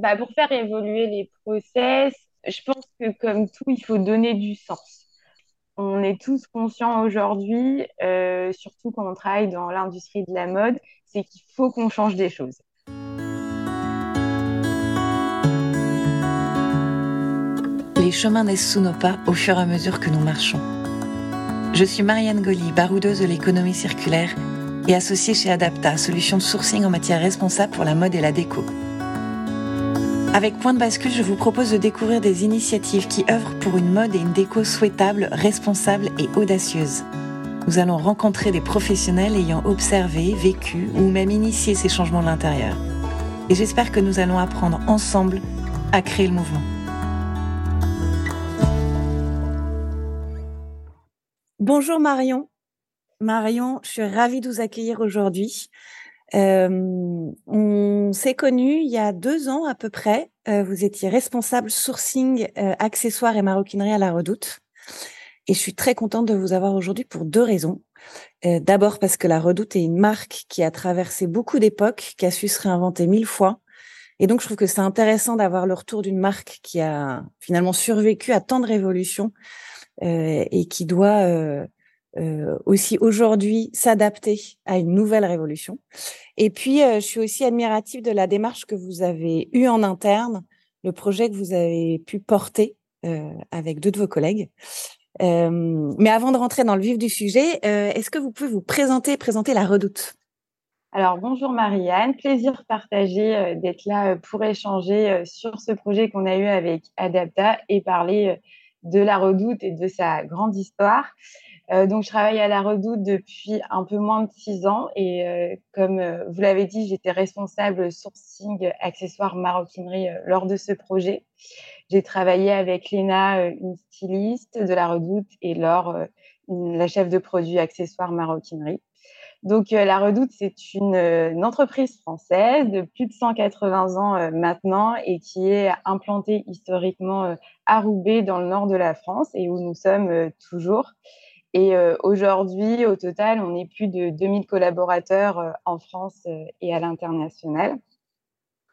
bah, Pour faire évoluer les process, je pense que comme tout, il faut donner du sens. On est tous conscients aujourd'hui, euh, surtout quand on travaille dans l'industrie de la mode, c'est qu'il faut qu'on change des choses. Les chemins naissent sous nos pas au fur et à mesure que nous marchons. Je suis Marianne Goli, baroudeuse de l'économie circulaire et associée chez Adapta, solution de sourcing en matière responsable pour la mode et la déco. Avec Point de bascule, je vous propose de découvrir des initiatives qui œuvrent pour une mode et une déco souhaitable, responsable et audacieuse. Nous allons rencontrer des professionnels ayant observé, vécu ou même initié ces changements de l'intérieur. Et j'espère que nous allons apprendre ensemble à créer le mouvement. Bonjour Marion. Marion, je suis ravie de vous accueillir aujourd'hui. On s'est connus il y a deux ans à peu près. Vous étiez responsable sourcing, accessoires et maroquinerie à la Redoute. Et je suis très contente de vous avoir aujourd'hui pour deux raisons. D'abord parce que la Redoute est une marque qui a traversé beaucoup d'époques, qui a su se réinventer mille fois. Et donc, je trouve que c'est intéressant d'avoir le retour d'une marque qui a finalement survécu à tant de révolutions et qui doit euh, euh, aussi aujourd'hui s'adapter à une nouvelle révolution. Et puis, je suis aussi admirative de la démarche que vous avez eue en interne, le projet que vous avez pu porter avec deux de vos collègues. mais avant de rentrer dans le vif du sujet, est-ce que vous pouvez vous présenter présenter la Redoute? Alors bonjour Marianne, plaisir partagé d'être là pour échanger sur ce projet qu'on a eu avec Adapta et parler de la Redoute et de sa grande histoire. Euh, donc, je travaille à la Redoute depuis un peu moins de six ans et euh, comme euh, vous l'avez dit, j'étais responsable sourcing accessoires maroquinerie lors de ce projet. J'ai travaillé avec Léna, une styliste de la Redoute, et Laure, la chef de produit accessoires maroquinerie. Donc, la Redoute, c'est une, une, entreprise française de plus de 180 ans maintenant et qui est implantée historiquement à Roubaix, dans le nord de la France, et où nous sommes toujours. Et aujourd'hui, au total, on est plus de 2000 collaborateurs en France et à l'international.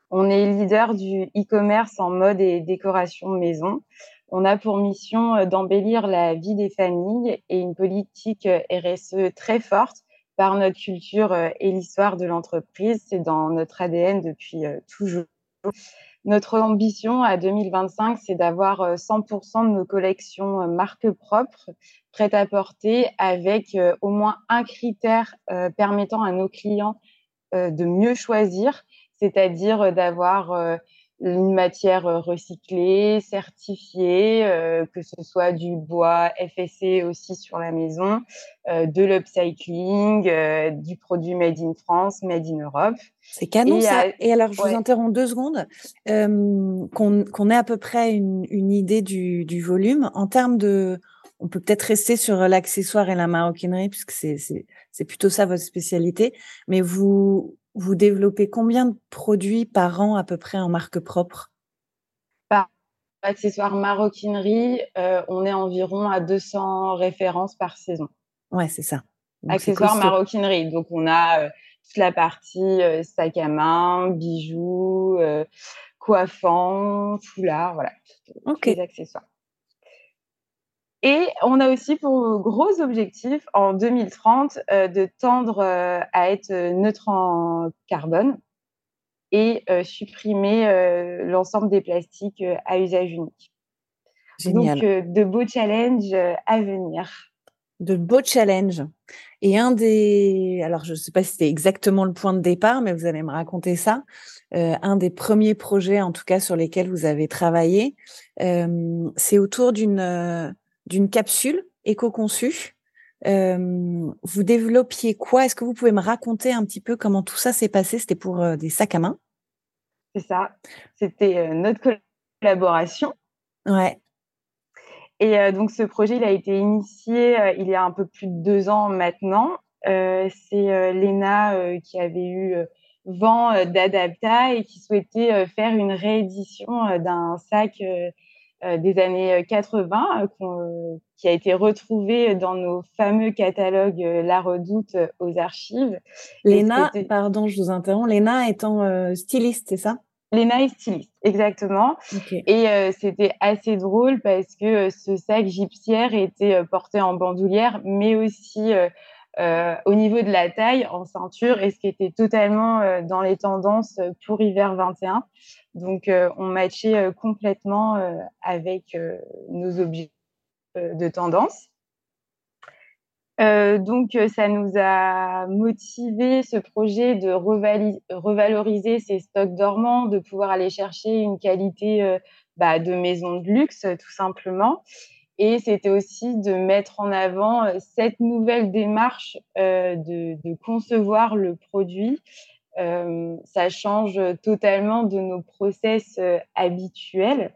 On est leader du e-commerce en mode et décoration maison. On a pour mission d'embellir la vie des familles et une politique RSE très forte par notre culture euh, et l'histoire de l'entreprise. C'est dans notre ADN depuis euh, toujours. Notre ambition à 2025, c'est d'avoir 100% euh, de nos collections marques propres prêtes à porter avec au moins un critère permettant à nos clients de mieux choisir, c'est-à-dire d'avoir une matière recyclée, certifiée, euh, que ce soit du bois FSC aussi sur la maison, euh, de l'upcycling, du produit made in France, made in Europe. C'est canon et ça. Et alors, je vous interromps deux secondes, qu'on ait à peu près une, une idée du, du, volume en termes de. On peut peut-être rester sur l'accessoire et la maroquinerie puisque c'est plutôt ça votre spécialité. Mais vous vous développez combien de produits par an à peu près en marque propre? Par accessoires maroquinerie, euh, on est environ à 200 références par saison. Ouais, c'est ça. accessoires maroquinerie. Donc, on a euh, toute la partie euh, sac à main, bijoux, coiffants, foulard, voilà. Tous les accessoires. Et on a aussi pour gros objectif en 2030 euh, de tendre euh, à être neutre en carbone et euh, supprimer l'ensemble des plastiques à usage unique. Génial. Donc, de beaux challenges à venir. De beaux challenges. Et un des, alors je ne sais pas si c'était exactement le point de départ, mais vous allez me raconter ça. un des premiers projets, en tout cas, sur lesquels vous avez travaillé, c'est autour d'une d'une capsule éco-conçue. Euh, vous développiez quoi? Est-ce que vous pouvez me raconter un petit peu comment tout ça s'est passé? C'était pour euh, des sacs à main C'est ça. C'était euh, notre collaboration. Ouais. Et donc, ce projet, il a été initié il y a un peu plus de deux ans maintenant. C'est Léna qui avait eu vent d'Adapta et qui souhaitait faire une réédition d'un sac des années 80 euh, euh, qui a été retrouvé dans nos fameux catalogues La Redoute aux archives. Léna, pardon, je vous interromps, Léna étant styliste, c'est ça? Les Nice Stylistes, exactement. Et euh, c'était assez drôle parce que ce sac gypsière était porté en bandoulière, mais aussi au niveau de la taille en ceinture, et ce qui était totalement dans les tendances pour hiver 21. Donc, on matchait complètement avec nos objets de tendance. Euh, donc, euh, ça nous a motivé ce projet de revaloriser ces stocks dormants, de pouvoir aller chercher une qualité euh, bah, de maison de luxe, tout simplement. Et c'était aussi de mettre en avant cette nouvelle démarche de, de, concevoir le produit. ça change totalement de nos process habituels.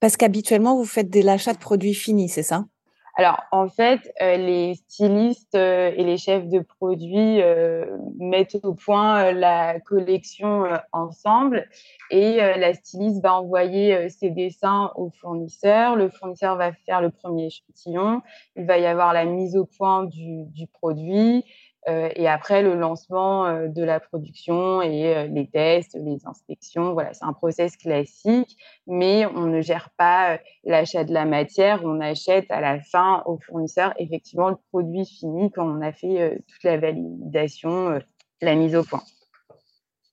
Parce qu'habituellement, vous faites de l'achat de produits finis, c'est ça? Alors, en fait, euh, les stylistes euh, et les chefs de produits euh, mettent au point la collection ensemble et la styliste va envoyer ses dessins au fournisseur. Le fournisseur va faire le premier échantillon. Il va y avoir la mise au point du, du produit. Euh, et après, le lancement euh, de la production et euh, les tests, les inspections. Voilà, c'est un process classique, mais on ne gère pas l'achat de la matière. On achète à la fin au fournisseur effectivement le produit fini quand on a fait toute la validation, la mise au point.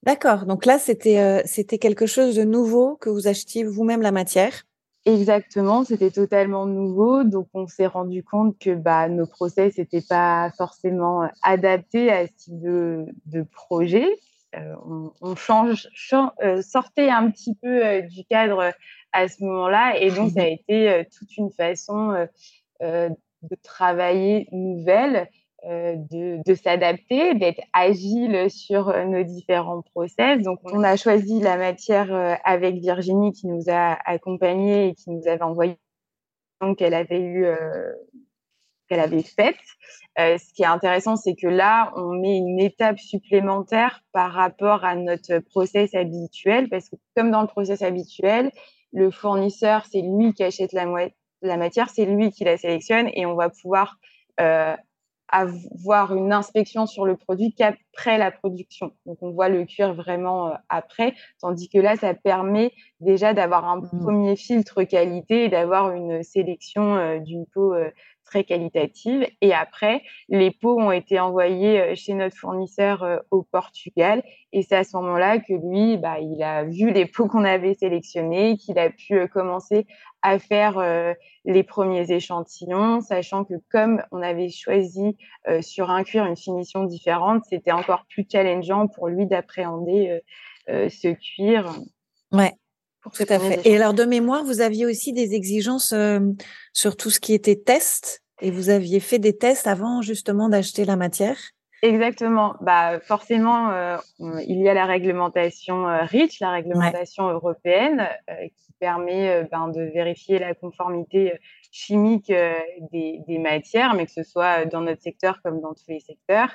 D'accord. Donc là, c'était c'était quelque chose de nouveau que vous achetiez vous-même la matière? Exactement, c'était totalement nouveau. Donc, on s'est rendu compte que bah, nos process n'étaient pas forcément adaptés à ce type de, projet. Euh, on, change, euh, sortait un petit peu euh, du cadre à ce moment-là. Et donc, ça a été toute une façon de travailler nouvelle euh, de, de s'adapter, d'être agile sur euh, nos différents process. Donc, on a choisi la matière euh, avec Virginie qui nous a accompagnés et qui nous avait envoyé qu'elle avait eu qu'elle avait faite. ce qui est intéressant, c'est que là, on met une étape supplémentaire par rapport à notre process habituel, parce que comme dans le process habituel, le fournisseur, c'est lui qui achète la, matière, c'est lui qui la sélectionne, et on va pouvoir euh, avoir une inspection sur le produit qu'après la production. Donc, on voit le cuir vraiment euh, après, tandis que là, ça permet déjà d'avoir un mmh. premier filtre qualité et d'avoir une sélection euh, d'une peau euh, très qualitative. Et après, les pots ont été envoyés chez notre fournisseur au Portugal. Et c'est à ce moment-là que lui, bah, il a vu les pots qu'on avait sélectionnés, qu'il a pu commencer à faire euh, les premiers échantillons, sachant que comme on avait choisi euh, sur un cuir une finition différente, c'était encore plus challengeant pour lui d'appréhender euh, ce cuir. Ouais. Tout à fait. Et alors de mémoire, vous aviez aussi des exigences sur tout ce qui était test, et vous aviez fait des tests avant justement d'acheter la matière? Exactement. Bah, forcément, euh, il y a la réglementation euh, REACH, la réglementation européenne, euh, qui permet ben, de vérifier la conformité chimique des, des, matières, mais que ce soit dans notre secteur comme dans tous les secteurs.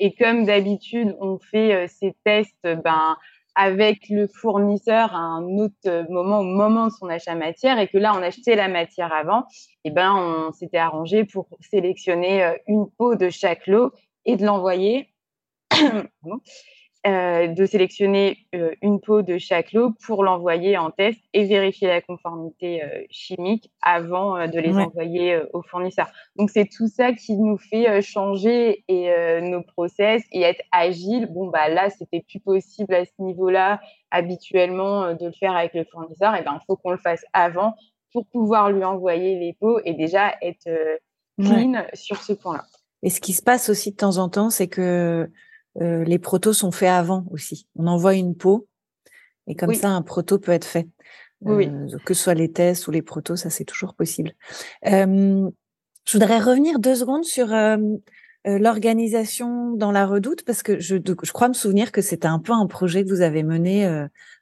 Et comme d'habitude, on fait ces tests ben, avec le fournisseur à un autre moment, au moment de son achat matière, et que là, on achetait la matière avant, et ben, on s'était arrangé pour sélectionner une peau de chaque lot et de l'envoyer, euh, de sélectionner euh, une peau de chaque lot pour l'envoyer en test et vérifier la conformité euh, chimique avant de les envoyer au fournisseur. Donc c'est tout ça qui nous fait changer et, nos process et être agile. Bon bah là c'était plus possible à ce niveau-là habituellement de le faire avec le fournisseur. Et ben il faut qu'on le fasse avant pour pouvoir lui envoyer les pots et déjà être clean sur ce point-là. Et ce qui se passe aussi de temps en temps, c'est que euh, les protos sont faits avant aussi. On envoie une peau et comme ça, un proto peut être fait. Oui. Euh, que ce soit les tests ou les protos, ça c'est toujours possible. Euh, je voudrais revenir deux secondes sur l'organisation dans la redoute parce que je, je crois me souvenir que c'était un peu un projet que vous avez mené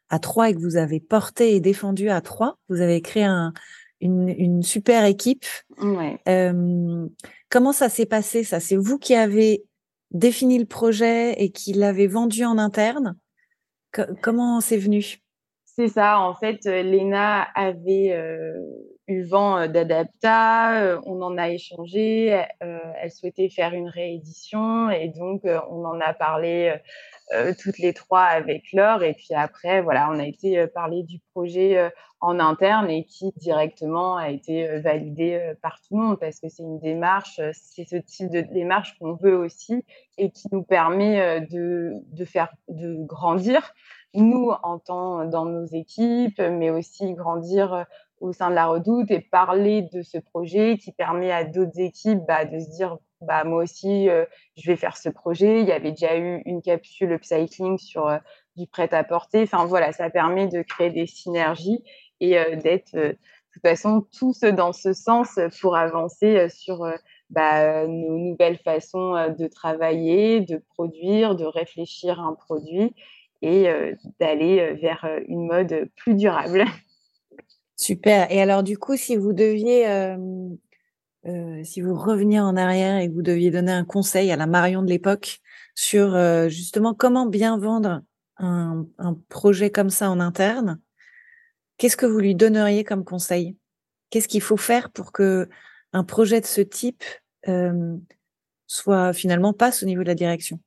à trois et que vous avez porté et défendu à trois. Vous avez créé un, une, une super équipe. Ouais. Comment ça s'est passé ça? C'est vous qui avez défini le projet et qui l'avez vendu en interne Comment c'est venu? C'est ça. En fait, Léna avait eu vent d'Adapta. on en a échangé. elle souhaitait faire une réédition et donc on en a parlé toutes les trois avec Laure. Et puis après, voilà, on a été parler du projet en interne et qui directement a été validé par tout le monde parce que c'est une démarche, c'est ce type de démarche qu'on veut aussi et qui nous permet de, de faire de grandir nous en tant dans nos équipes, mais aussi grandir au sein de la Redoute et parler de ce projet qui permet à d'autres équipes bah, de se dire bah, moi aussi, je vais faire ce projet. Il y avait déjà eu une capsule upcycling sur du prêt-à-porter. Enfin voilà, ça permet de créer des synergies et d'être de toute façon tous dans ce sens pour avancer sur bah, nos nouvelles façons de travailler, de produire, de réfléchir un produit et d'aller vers une mode plus durable. Super. Et alors, du coup, si vous deviez, si vous reveniez en arrière et que vous deviez donner un conseil à la Marion de l'époque sur justement comment bien vendre un, projet comme ça en interne, qu'est-ce que vous lui donneriez comme conseil? Qu'est-ce qu'il faut faire pour que un projet de ce type soit finalement passe au niveau de la direction?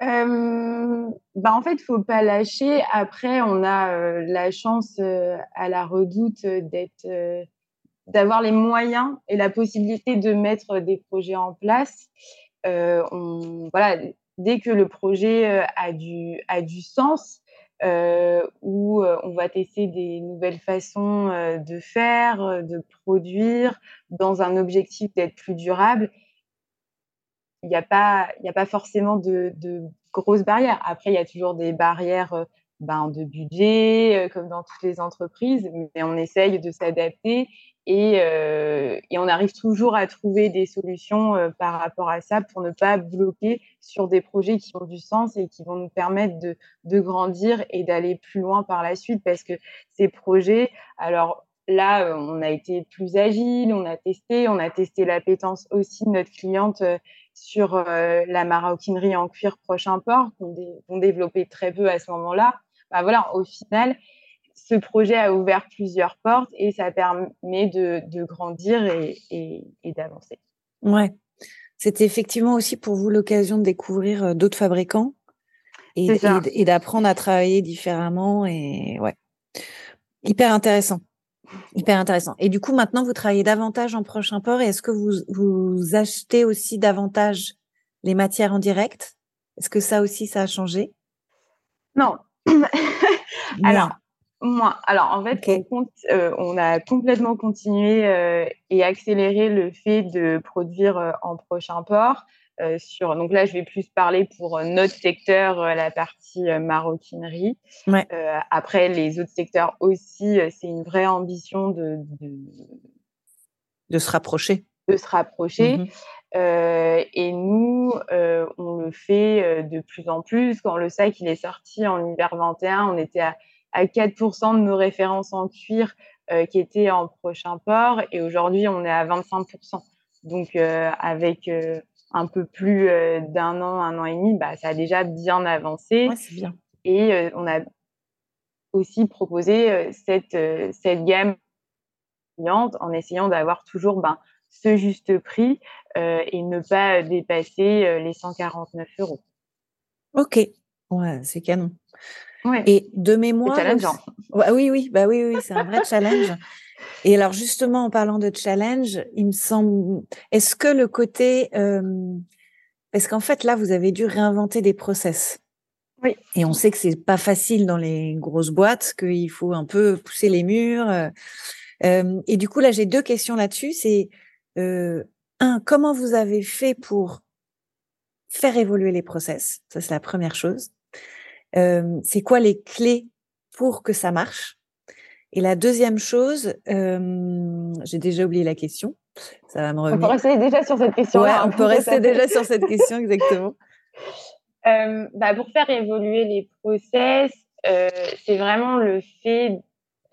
Bah en fait, faut pas lâcher. Après, on a la chance à la Redoute d'être, d'avoir les moyens et la possibilité de mettre des projets en place. Voilà, dès que le projet a du a du sens, où on va tester des nouvelles façons de faire, de produire, dans un objectif d'être plus durable il n'y a pas, il a pas forcément de, de, grosses barrières. Après, il y a toujours des barrières euh, ben, de budget, euh, comme dans toutes les entreprises, mais on essaye de s'adapter et, euh, et, on arrive toujours à trouver des solutions par rapport à ça pour ne pas bloquer sur des projets qui ont du sens et qui vont nous permettre de, de grandir et d'aller plus loin par la suite parce que ces projets, alors là, on a été plus agile, on a testé, on a testé l'appétence aussi de notre cliente sur euh, la maroquinerie en cuir prochain port, qu'on développait très peu à ce moment-là. Bah voilà, au final, ce projet a ouvert plusieurs portes et ça permet de, grandir et, d'avancer. Ouais, c'était effectivement aussi pour vous l'occasion de découvrir euh, d'autres fabricants et, et d'apprendre à travailler différemment et ouais, hyper intéressant. Hyper intéressant. Et du coup, maintenant, vous travaillez davantage en prochain port. Et est-ce que vous, vous achetez aussi davantage les matières en direct? Est-ce que ça aussi, ça a changé? Non. Alors, moi, alors en fait, on, compte, euh, on, a complètement continué euh, et accéléré le fait de produire euh, en prochain port. Euh, sur, donc là, je vais plus parler pour euh, notre secteur, euh, la partie maroquinerie. après, les autres secteurs aussi, c'est une vraie ambition de, de, se rapprocher. De se rapprocher. Mmh et nous, on le fait de plus en plus. Quand le sac il est sorti en hiver 21, on était à, à 4% de nos références en cuir qui étaient en prochain port. Et aujourd'hui, on est à 25%. Donc, avec un peu plus euh, d'un an, un an et demi, bah, ça a déjà bien avancé. c'est bien. Et euh, on a aussi proposé euh, cette, cette gamme en essayant d'avoir toujours ben, ce juste prix et ne pas dépasser les 149 euros. Ok, ouais, c'est canon. Et de mémoire. C'est challengeant. oui, oui, bah oui, oui, c'est un vrai challenge. Et alors justement, en parlant de challenge, il me semble, est-ce que le côté, euh, parce qu'en fait là, vous avez dû réinventer des process? Oui. Et on sait que c'est pas facile dans les grosses boîtes, qu'il faut un peu pousser les murs. Euh, euh et du coup, là, j'ai deux questions là-dessus. C'est euh, un, comment vous avez fait pour faire évoluer les process? Ça, c'est la première chose. Euh, c'est quoi les clés pour que ça marche? Et la deuxième chose, euh, j'ai déjà oublié la question. Ça va me revenir. On peut rester déjà sur cette question. Ouais, on peut rester déjà sur cette question, exactement. Euh, bah pour faire évoluer les process, euh, c'est vraiment le fait.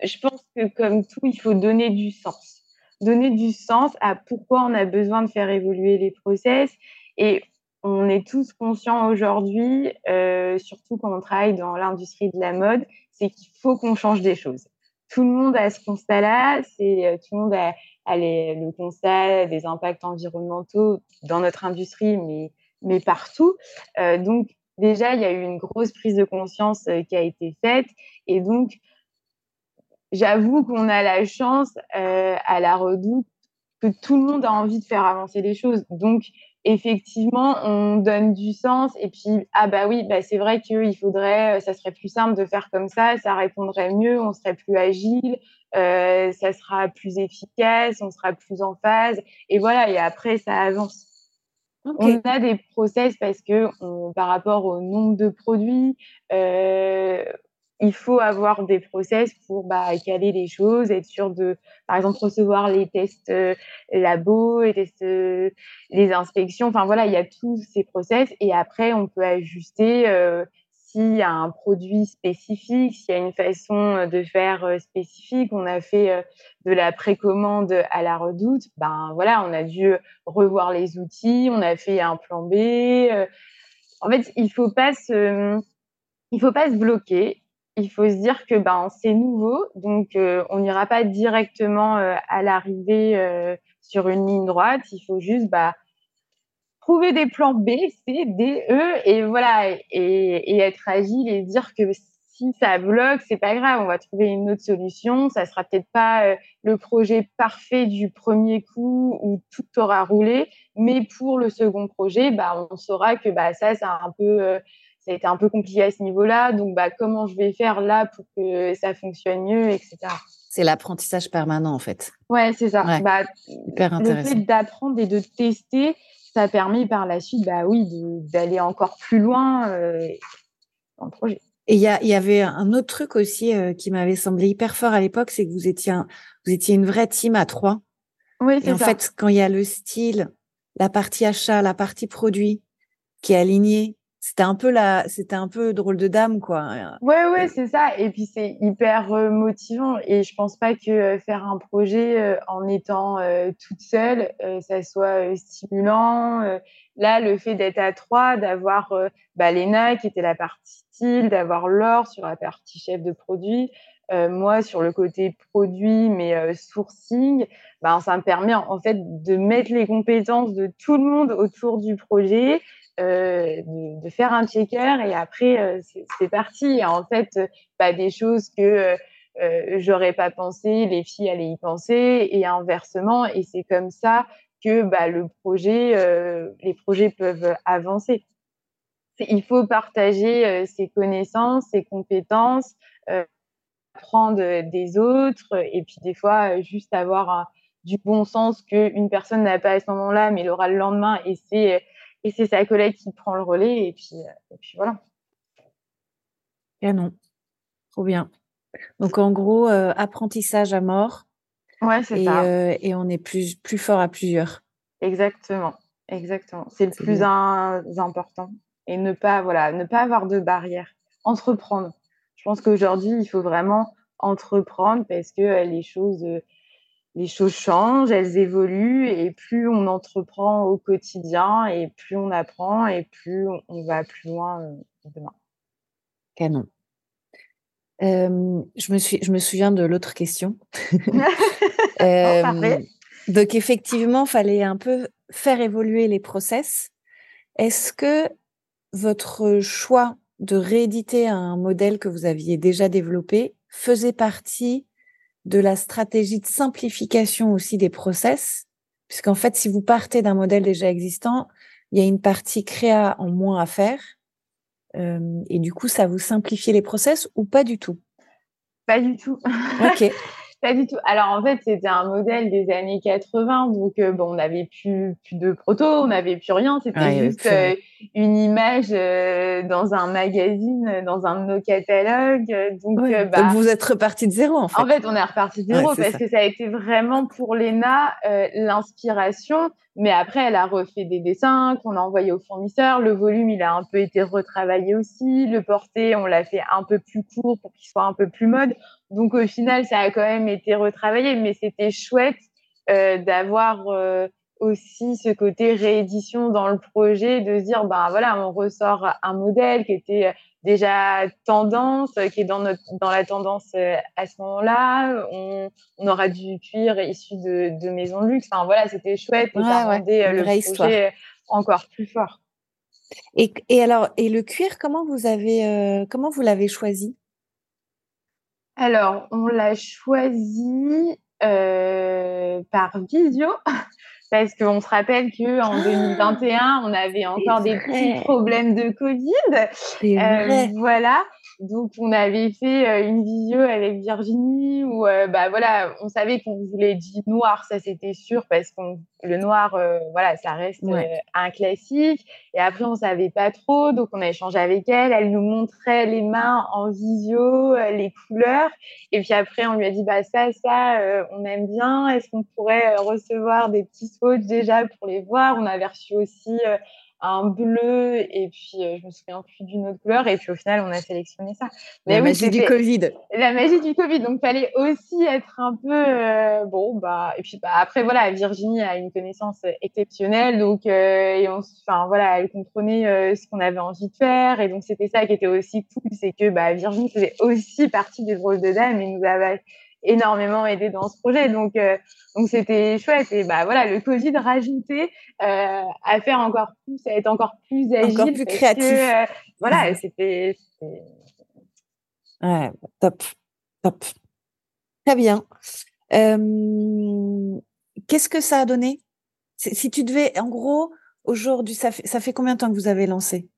Je pense que comme tout, il faut donner du sens. Donner du sens à pourquoi on a besoin de faire évoluer les process. Et on est tous conscients aujourd'hui, euh, surtout quand on travaille dans l'industrie de la mode, c'est qu'il faut qu'on change des choses. Tout le monde a ce constat-là, c'est tout le monde a, le constat des impacts environnementaux dans notre industrie, mais, partout. donc, déjà, il y a eu une grosse prise de conscience qui a été faite. Et donc, j'avoue qu'on a la chance à la redoute que tout le monde a envie de faire avancer les choses. Donc, effectivement, on donne du sens. Et puis, ah bah oui, bah c'est vrai qu'il faudrait, ça serait plus simple de faire comme ça, ça répondrait mieux, on serait plus agile, euh, ça sera plus efficace, on sera plus en phase. Et voilà, et après, ça avance. On a des process parce que par rapport au nombre de produits, euh, il faut avoir des process pour bah, caler les choses, être sûr de, par exemple, recevoir les tests euh, labo, les tests, euh, les inspections. Enfin voilà, il y a tous ces process et après on peut ajuster euh, s'il y a un produit spécifique, s'il y a une façon de faire spécifique. On a fait de la précommande à la redoute. Ben voilà, on a dû revoir les outils, on a fait un plan B. en fait, il faut il faut pas se bloquer il faut se dire que ben c'est nouveau, donc euh, on n'ira pas directement euh, à l'arrivée euh, sur une ligne droite. Il faut juste bah, trouver des plans B, C, D, E et voilà et, être agile et dire que si ça bloque, c'est pas grave, on va trouver une autre solution. Ça sera peut-être pas le projet parfait du premier coup où tout aura roulé, mais pour le second projet, bah, on saura que bah, ça, c'est un peu ça a été un peu compliqué à ce niveau-là. Donc, bah, comment je vais faire là pour que ça fonctionne mieux, etc. C'est l'apprentissage permanent, en fait. Ouais, c'est ça. Bah, le fait d'apprendre et de tester, ça permet par la suite, bah oui, d'aller encore plus loin euh, dans le projet. Et il y, y, avait un autre truc aussi euh, qui m'avait semblé hyper fort à l'époque, c'est que vous étiez, vous étiez une vraie team à trois. Oui, c'est ça. En fait, quand il y a le style, la partie achat, la partie produit qui est alignée, c'était un peu la c'était un peu drôle de dame quoi ouais ouais c'est ça et puis c'est hyper euh, motivant et je pense pas que euh, faire un projet euh, en étant toute seule ça soit stimulant là le fait d'être à trois d'avoir bah, Léna qui était la partie style d'avoir Laure sur la partie chef de produit moi sur le côté produit mais sourcing bah, ça me permet en fait de mettre les compétences de tout le monde autour du projet euh, de, faire un checker et après euh, c'est parti. En fait, bah, des choses que euh, j'aurais pas pensé, les filles allaient y penser et inversement. Et c'est comme ça que bah, le projet, les projets peuvent avancer. Il faut partager ses connaissances, ses compétences, apprendre des autres et puis des fois juste avoir du bon sens qu'une personne n'a pas à ce moment-là, mais l'aura le lendemain et c'est et c'est sa collègue qui prend le relais. Et puis, euh, et puis voilà. Canon. Trop bien. Donc, en gros, euh, apprentissage à mort. Ouais, c'est ça. Euh, et on est plus, plus fort à plusieurs. Exactement. Exactement. C'est le plus important. Et ne pas, voilà, ne pas avoir de barrière. Entreprendre. Je pense qu'aujourd'hui, il faut vraiment entreprendre parce que les choses les choses changent, elles évoluent et plus on entreprend au quotidien et plus on apprend et plus on va plus loin euh, demain. Canon. Euh, je, me suis, je me souviens de l'autre question. euh, donc effectivement, il fallait un peu faire évoluer les process. Est-ce que votre choix de rééditer un modèle que vous aviez déjà développé faisait partie de la stratégie de simplification aussi des process, puisqu'en fait, si vous partez d'un modèle déjà existant, il y a une partie créa en moins à faire. Euh, et du coup, ça vous simplifie les process ou pas du tout? Pas du tout. Ok. Pas du tout. Alors en fait, c'était un modèle des années 80, donc euh, bon, on n'avait plus, plus de proto, on n'avait plus rien. C'était juste euh, une image euh, dans un magazine, dans un de nos catalogues. Donc, bah, vous êtes reparti de zéro en fait. En fait, on est reparti de zéro parce que ça a été vraiment pour Léna l'inspiration. Mais après, elle a refait des dessins qu'on a envoyés aux fournisseurs. Le volume, il a un peu été retravaillé aussi. Le porté, on l'a fait un peu plus court pour qu'il soit un peu plus mode. Donc au final, ça a quand même été retravaillé, mais c'était chouette euh, d'avoir euh, aussi ce côté réédition dans le projet, de se dire, ben voilà, on ressort un modèle qui était déjà tendance, qui est dans, notre, dans la tendance à ce moment-là. On, on, aura du cuir issu de, de maisons de luxe. Enfin voilà, c'était chouette et ça rendait le projet encore plus fort. Et, et, alors, et le cuir, comment vous avez, comment vous l'avez choisi? Alors, on l'a choisi euh, par visio parce qu'on se rappelle que en 2021 ah, on avait encore des petits problèmes de Covid. Euh, voilà. Donc, on avait fait euh, une visio avec Virginie où, euh, bah voilà, on savait qu'on voulait du noir, ça c'était sûr, parce que le noir, euh, voilà, ça reste un classique. Et après, on savait pas trop, donc on a échangé avec elle. Elle nous montrait les mains en visio, les couleurs. Et puis après, on lui a dit, bah ça, ça, on aime bien. Est-ce qu'on pourrait recevoir des petits swatchs déjà pour les voir? On avait reçu aussi un bleu et puis euh, je me souviens plus d'une autre couleur et puis au final on a sélectionné ça. Mais la magie du Covid. La magie du Covid donc fallait aussi être un peu euh, bon bah et puis bah, après voilà Virginie a une connaissance exceptionnelle donc euh, et on enfin voilà elle comprenait ce qu'on avait envie de faire et donc c'était ça qui était aussi cool c'est que bah Virginie faisait aussi partie des rôles de dame et nous avait énormément aidé dans ce projet. Donc, euh, donc c'était chouette. Et bah voilà, le Covid rajouté euh, à faire encore plus, à être encore plus agile, encore plus créatif. Euh, voilà, c'était. Ouais, top, top. Très bien. Qu'est-ce que ça a donné? Si tu devais, en gros, aujourd'hui, ça fait, ça fait combien de temps que vous avez lancé?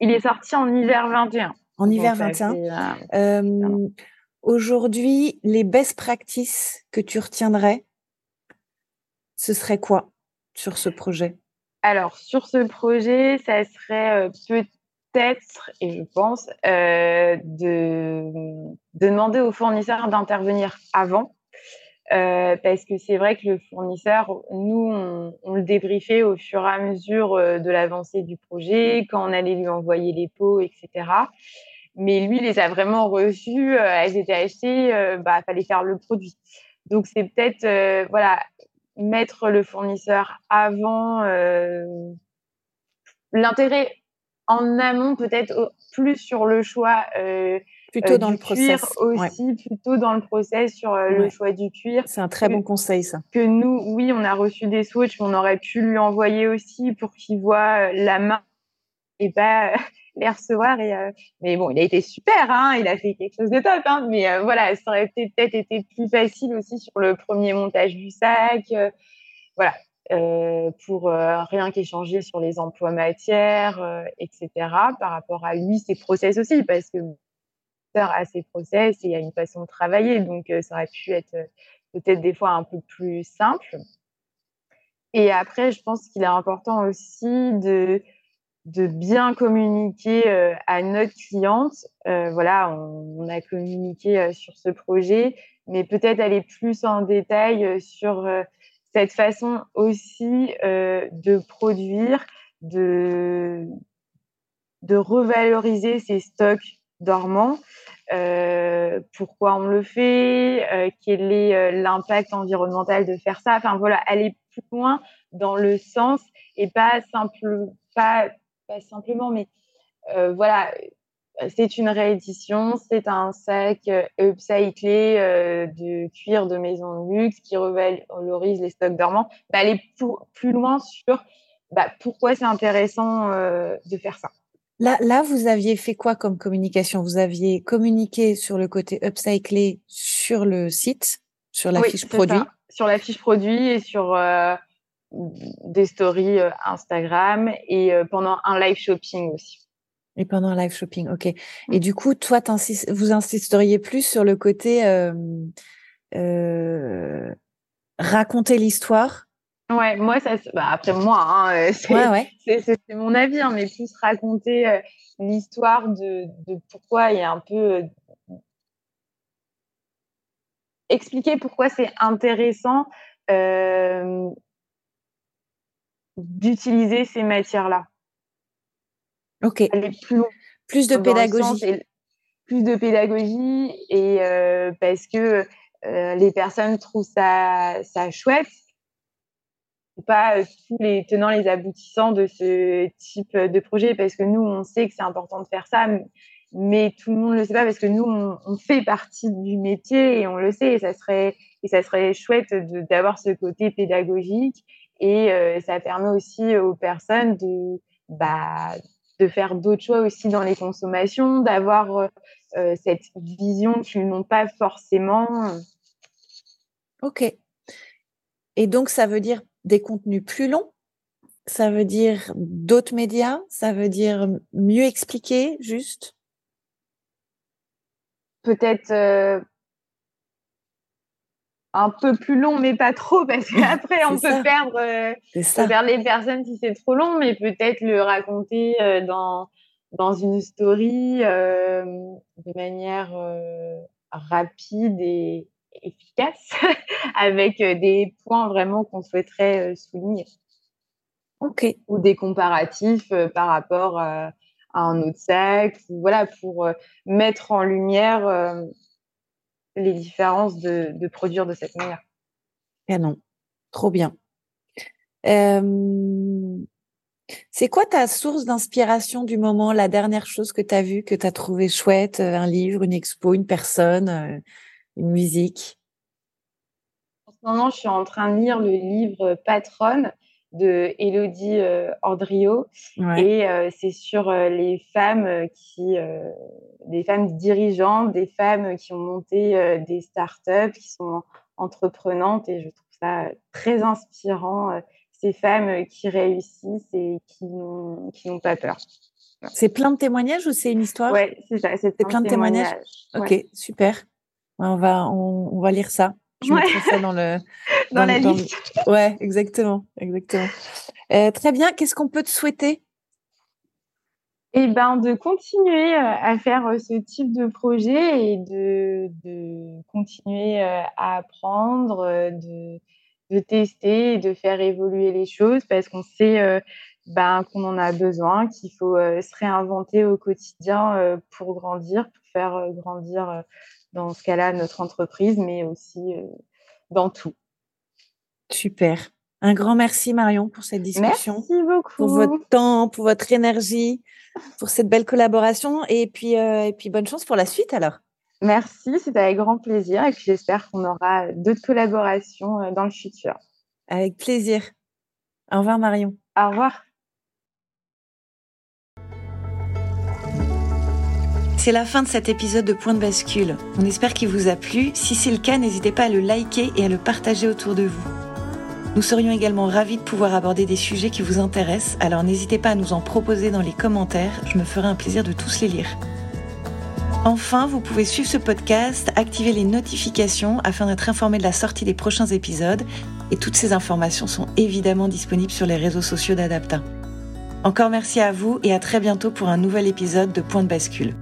Il est sorti en hiver 21. En hiver 21. Aujourd'hui, les best practices que tu retiendrais, ce serait quoi sur ce projet? Alors, sur ce projet, ça serait euh, peut-être, et je pense, euh, de, demander au fournisseur d'intervenir avant. Euh, parce que c'est vrai que le fournisseur, nous, on, le débriefait au fur et à mesure de l'avancée du projet, quand on allait lui envoyer les pots, etc mais lui, il les a vraiment reçues. Euh, elles étaient achetées, euh, bah, fallait faire le produit. Donc c'est peut-être, euh, voilà, mettre le fournisseur avant l'intérêt en amont, peut-être plus sur le choix. plutôt dans le process aussi, plutôt dans le process sur le choix du cuir. C'est un très bon conseil, ça. Que nous, oui, on a reçu des swatchs, mais on aurait pu lui envoyer aussi pour qu'il voit la main et pas les recevoir. Euh, mais bon, il a été super, hein, il a fait quelque chose de top. Hein, mais euh, voilà, ça aurait peut-être été plus facile aussi sur le premier montage du sac. Euh, voilà, pour rien qu'échanger sur les emplois matières, etc. Par rapport à lui, ses process aussi, parce que a ses process et a une façon de travailler. Donc, ça aurait pu être peut-être des fois un peu plus simple. Et après, je pense qu'il est important aussi de de bien communiquer euh, à notre cliente. Euh, voilà, on, a communiqué euh, sur ce projet, mais peut-être aller plus en détail sur cette façon aussi de produire, de, de revaloriser ces stocks dormants. pourquoi on le fait, quel est l'impact environnemental de faire ça. Enfin voilà, aller plus loin dans le sens et pas simple, pas pas simplement, mais euh, voilà, c'est une réédition, c'est un sac euh, upcyclé euh, de cuir de maison de luxe qui revalorise les stocks dormants. Bah, aller plus loin sur bah, pourquoi c'est intéressant de faire ça. Là, là, vous aviez fait quoi comme communication? Vous aviez communiqué sur le côté upcyclé sur le site, sur la fiche produit? Sur la fiche produit et sur des stories euh, Instagram et euh, pendant un live shopping aussi. Et pendant un live shopping, ok. Mm. Et du coup, toi, vous insisteriez plus sur le côté euh, raconter l'histoire? Ouais, moi, ça, bah, après moi, hein, c'est mon avis, hein, mais plus raconter l'histoire de, de, pourquoi il y a un peu. expliquer pourquoi c'est intéressant d'utiliser ces matières-là. Ok. plus, plus de pédagogie. plus de pédagogie et euh, parce que euh, les personnes trouvent ça, ça chouette. pas tous les tenants, les aboutissants de ce type de projet parce que nous, on sait que c'est important de faire ça, mais tout le monde ne le sait pas parce que nous, on, fait partie du métier et on le sait et ça serait, et ça serait chouette d'avoir ce côté pédagogique et euh, ça permet aussi aux personnes de, bah, de faire d'autres choix aussi dans les consommations, d'avoir euh, cette vision qu'ils n'ont pas forcément. Ok. Et donc, ça veut dire des contenus plus longs? Ça veut dire d'autres médias? Ça veut dire mieux expliquer, juste? Peut-être euh, un peu plus long, mais pas trop, parce qu'apraprès, on peut perdre, euh, les personnes si c'est trop long, mais peut-être le raconter euh, dans, dans une story euh, de manière rapide et efficace, avec des points vraiment qu'on souhaiterait souligner. Ok. Ou des comparatifs par rapport à un autre sac, ou voilà, pour mettre en lumière les différences de, produire de cette manière. non, trop bien. c'est quoi ta source d'inspiration du moment, la dernière chose que tu as vue, que tu as trouvé chouette, euh, un livre, une expo, une personne, euh, une musique? En ce moment, je suis en train de lire le livre Patronne de Elodie euh, Andrio. Et euh, c'est sur euh, les femmes qui des femmes dirigeantes des femmes qui ont monté des startups qui sont entreprenantes. Et je trouve ça très inspirant ces femmes qui réussissent et qui n'ont pas peur. C'est plein de témoignages ou c'est une histoire? Ouais c'est ça c'est plein, de témoignages, ok super. On va on va lire ça je ouais. ça dans le dans, la liste. Ouais, exactement, exactement. Euh, très bien. Qu'est-ce qu'on peut te souhaiter? Eh ben, de continuer euh, à faire euh, ce type de projet et de, de continuer à apprendre, de, de, tester et de faire évoluer les choses parce qu'on sait ben, qu'on en a besoin, qu'il faut se réinventer au quotidien pour grandir, pour faire grandir dans ce cas-là notre entreprise, mais aussi euh, dans tout. Super. Un grand merci Marion pour cette discussion. Merci beaucoup. Pour votre temps, pour votre énergie, pour cette belle collaboration et puis, euh, et puis bonne chance pour la suite alors. Merci, c'était avec grand plaisir et puis j'espère qu'on aura d'autres collaborations euh, dans le futur. Avec plaisir. Au revoir Marion. Au revoir. C'est la fin de cet épisode de Point de bascule. On espère qu'il vous a plu. Si c'est le cas, n'hésitez pas à le liker et à le partager autour de vous. Nous serions également ravis de pouvoir aborder des sujets qui vous intéressent, alors n'hésitez pas à nous en proposer dans les commentaires, je me ferai un plaisir de tous les lire. Enfin, vous pouvez suivre ce podcast, activer les notifications afin d'être informé de la sortie des prochains épisodes, et toutes ces informations sont évidemment disponibles sur les réseaux sociaux d'Adapta. Encore merci à vous et à très bientôt pour un nouvel épisode de Point de bascule.